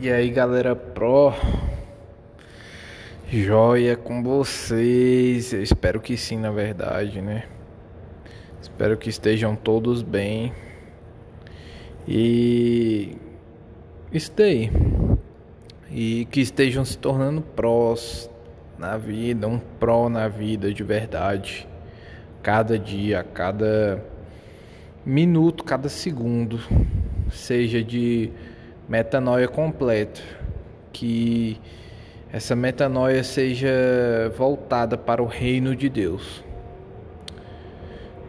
E aí galera pro Joia com vocês. Eu espero que sim, na verdade, né? Espero que estejam todos bem. E daí. E que estejam se tornando prós na vida, um pró na vida de verdade. Cada dia, cada minuto, cada segundo, seja de metanoia completa, que essa metanoia seja voltada para o reino de Deus.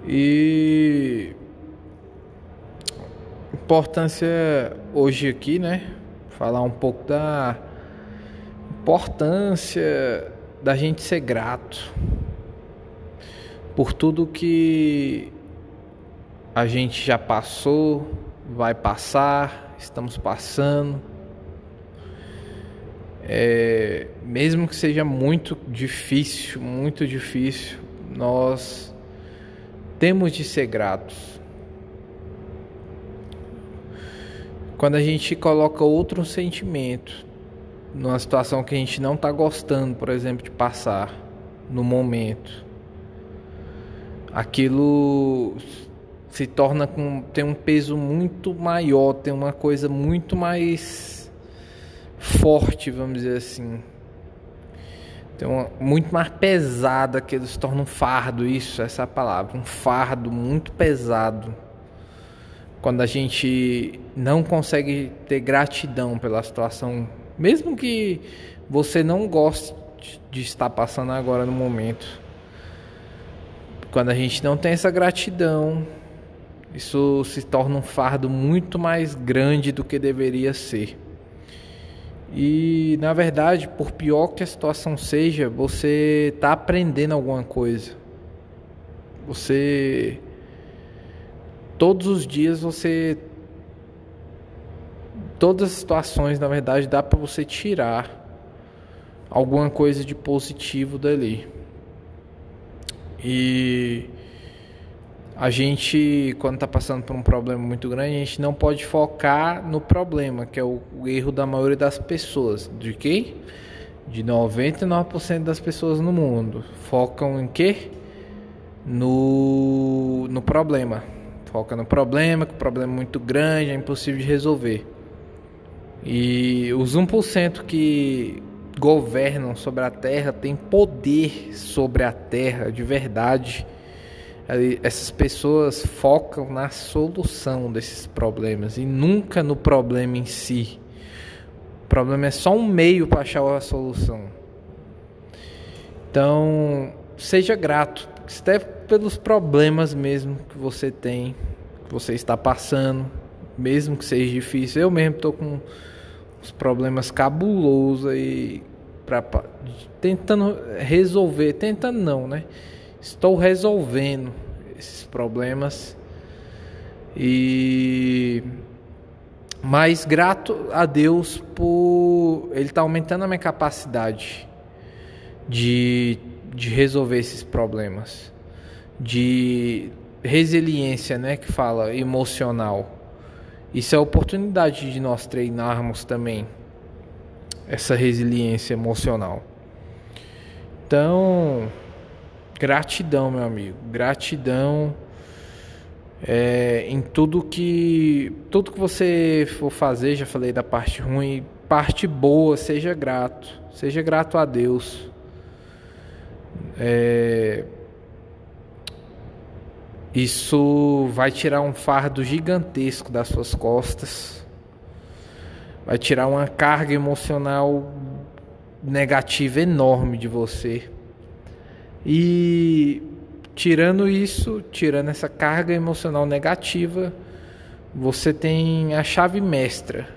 E importância hoje aqui, né? Falar um pouco da importância da gente ser grato por tudo que a gente já passou, vai passar estamos passando. É, mesmo que seja muito difícil, muito difícil, nós temos de ser gratos. Quando a gente coloca outro sentimento numa situação que a gente não está gostando, por exemplo, de passar no momento, aquilo se torna com tem um peso muito maior, tem uma coisa muito mais forte, vamos dizer assim. Tem uma, muito mais pesada que eles tornam um fardo, isso, essa palavra, um fardo muito pesado. Quando a gente não consegue ter gratidão pela situação, mesmo que você não goste de estar passando agora no momento. Quando a gente não tem essa gratidão, isso se torna um fardo muito mais grande do que deveria ser. E na verdade, por pior que a situação seja, você está aprendendo alguma coisa. Você todos os dias você todas as situações, na verdade, dá para você tirar alguma coisa de positivo dali. E a gente, quando está passando por um problema muito grande, a gente não pode focar no problema, que é o, erro da maioria das pessoas. De quê? De 99% das pessoas no mundo. Focam em quê? No, no problema. Foca no problema, que o problema é muito grande, é impossível de resolver. E os 1% que governam sobre a Terra têm poder sobre a Terra de verdade essas pessoas focam na solução desses problemas e nunca no problema em si. O problema é só um meio para achar a solução. Então, seja grato, até pelos problemas mesmo que você tem, que você está passando, mesmo que seja difícil. Eu mesmo estou com os problemas cabulosos aí pra, tentando resolver, tentando não, né? Estou resolvendo esses problemas e mais grato a Deus por ele estar tá aumentando a minha capacidade de, de resolver esses problemas, de resiliência, né, que fala emocional. Isso é a oportunidade de nós treinarmos também essa resiliência emocional. Então, Gratidão, meu amigo. Gratidão é, em tudo que tudo que você for fazer. Já falei da parte ruim, parte boa. Seja grato. Seja grato a Deus. É, isso vai tirar um fardo gigantesco das suas costas. Vai tirar uma carga emocional negativa enorme de você. E tirando isso, tirando essa carga emocional negativa, você tem a chave mestra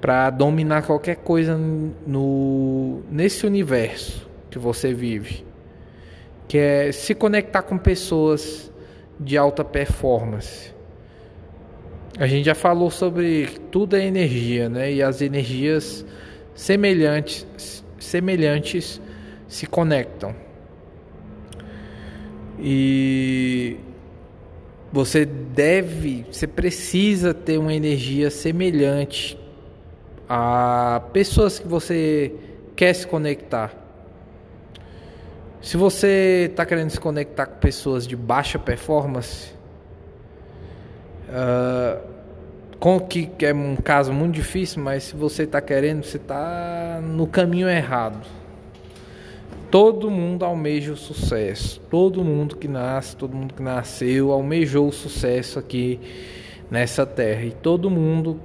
para dominar qualquer coisa no nesse universo que você vive, que é se conectar com pessoas de alta performance. A gente já falou sobre tudo é energia, né? E as energias semelhantes semelhantes se conectam. E você deve, você precisa ter uma energia semelhante a pessoas que você quer se conectar. Se você está querendo se conectar com pessoas de baixa performance, uh, com que, é um caso muito difícil, mas se você está querendo, você está no caminho errado. Todo mundo almeja o sucesso. Todo mundo que nasce, todo mundo que nasceu almejou o sucesso aqui nessa terra. E todo mundo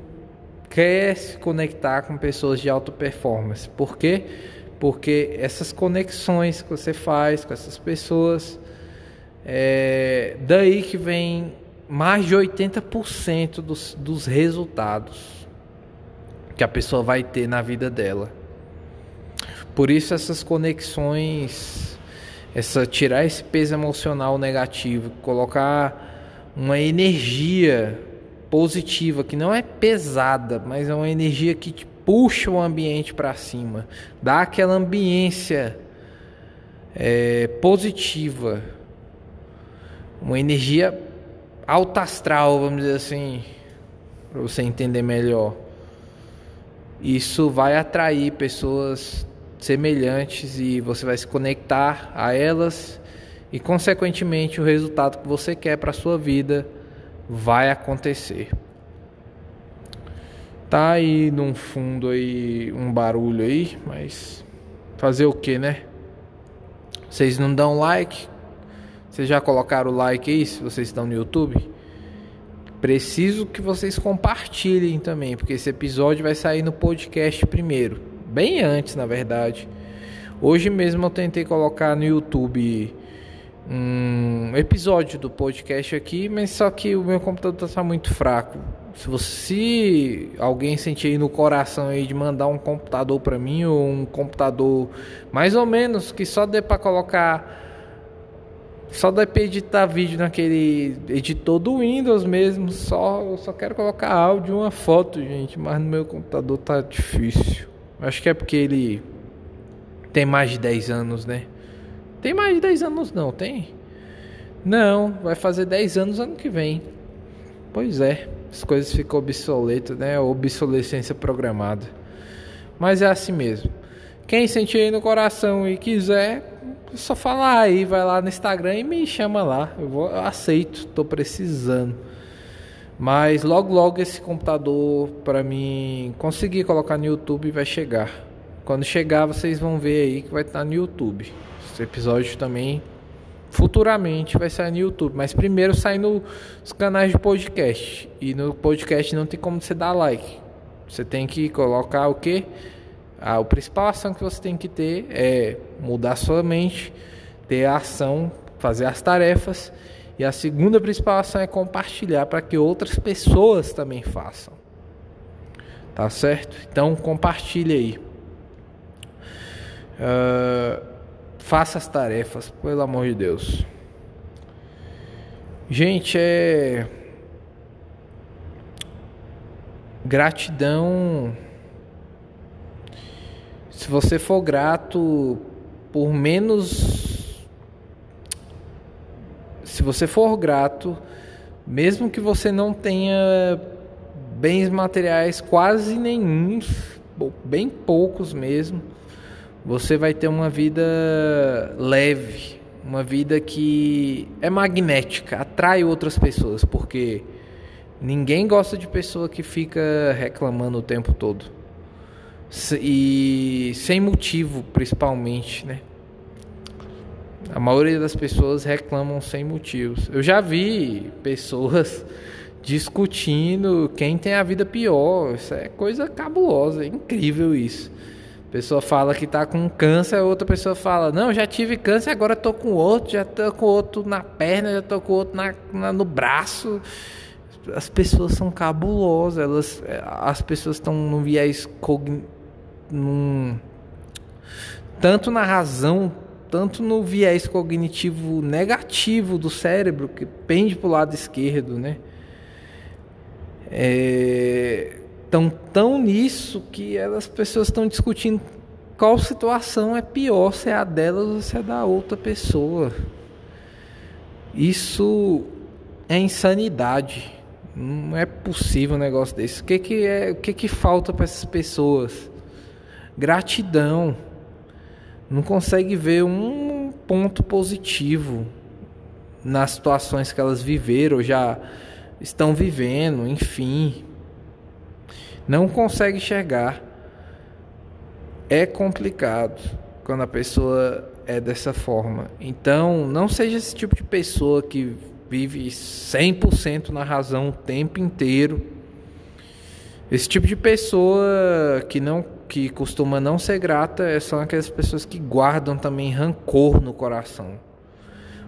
quer se conectar com pessoas de alta performance. Por quê? Porque essas conexões que você faz com essas pessoas, é daí que vem mais de 80% dos, dos resultados que a pessoa vai ter na vida dela. Por isso essas conexões, essa tirar esse peso emocional negativo, colocar uma energia positiva que não é pesada, mas é uma energia que te puxa o ambiente para cima, dá aquela ambiência é, positiva, uma energia alta astral, vamos dizer assim, para você entender melhor. Isso vai atrair pessoas semelhantes e você vai se conectar a elas e consequentemente o resultado que você quer para sua vida vai acontecer. Tá aí num fundo aí um barulho aí, mas fazer o que, né? Vocês não dão like? Vocês já colocaram o like aí se vocês estão no YouTube? Preciso que vocês compartilhem também, porque esse episódio vai sair no podcast primeiro bem antes, na verdade. Hoje mesmo eu tentei colocar no YouTube um episódio do podcast aqui, mas só que o meu computador está muito fraco. Se você alguém sentir aí no coração aí de mandar um computador para mim ou um computador mais ou menos que só dê para colocar só dá para editar vídeo naquele editor do Windows mesmo, só eu só quero colocar áudio e uma foto, gente, mas no meu computador tá difícil. Acho que é porque ele tem mais de 10 anos, né? Tem mais de 10 anos não, tem? Não, vai fazer 10 anos ano que vem. Pois é, as coisas ficam obsoletas, né? Obsolescência programada. Mas é assim mesmo. Quem sentir aí no coração e quiser, só falar aí, vai lá no Instagram e me chama lá. Eu, vou, eu aceito, tô precisando. Mas logo logo esse computador para mim conseguir colocar no YouTube vai chegar. Quando chegar vocês vão ver aí que vai estar no YouTube. Esse episódio também futuramente vai sair no YouTube, mas primeiro sai nos canais de podcast. E no podcast não tem como você dar like. Você tem que colocar o que? A, a principal ação que você tem que ter é mudar sua mente, ter a ação, fazer as tarefas e a segunda principal ação é compartilhar para que outras pessoas também façam. Tá certo? Então compartilhe aí. Uh, faça as tarefas, pelo amor de Deus. Gente, é. Gratidão. Se você for grato por menos se você for grato, mesmo que você não tenha bens materiais quase nenhums, bem poucos mesmo, você vai ter uma vida leve, uma vida que é magnética, atrai outras pessoas, porque ninguém gosta de pessoa que fica reclamando o tempo todo. E sem motivo, principalmente, né? A maioria das pessoas reclamam sem motivos. Eu já vi pessoas discutindo quem tem a vida pior. Isso é coisa cabulosa, é incrível isso. A pessoa fala que está com câncer, outra pessoa fala: Não, já tive câncer, agora estou com outro, já estou com outro na perna, já estou com outro na, na, no braço. As pessoas são cabulosas, elas, as pessoas estão num viés cognitivo. Tanto na razão tanto no viés cognitivo negativo do cérebro, que pende para o lado esquerdo, né? É, tão tão nisso que as pessoas estão discutindo qual situação é pior, se é a delas ou se é da outra pessoa. Isso é insanidade. Não é possível um negócio desse. O que que é, o que que falta para essas pessoas? Gratidão. Não consegue ver um ponto positivo nas situações que elas viveram, já estão vivendo, enfim. Não consegue enxergar. É complicado quando a pessoa é dessa forma. Então, não seja esse tipo de pessoa que vive 100% na razão o tempo inteiro. Esse tipo de pessoa que não que costuma não ser grata é são aquelas pessoas que guardam também rancor no coração.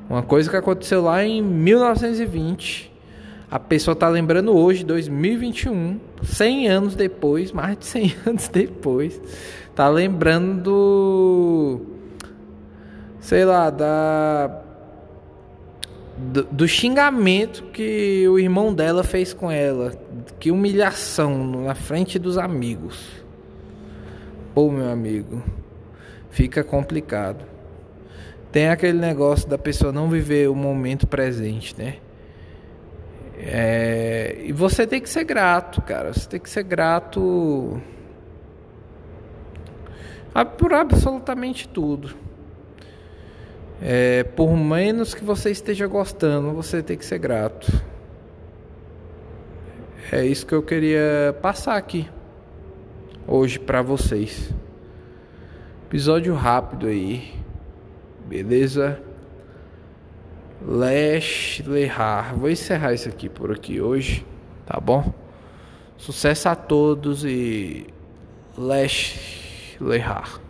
Uma coisa que aconteceu lá em 1920, a pessoa está lembrando hoje, 2021, 100 anos depois, mais de 100 anos depois, está lembrando do, sei lá, da do, do, xingamento que o irmão dela fez com ela. Que humilhação na frente dos amigos. Pô, meu amigo, fica complicado. Tem aquele negócio da pessoa não viver o momento presente, né? É, e você tem que ser grato, cara. Você tem que ser grato por absolutamente tudo. É, por menos que você esteja gostando, você tem que ser grato. É isso que eu queria passar aqui hoje para vocês. Episódio rápido aí, beleza? Lesh Lehar. Vou encerrar isso aqui por aqui hoje, tá bom? Sucesso a todos e Lesh Lehar.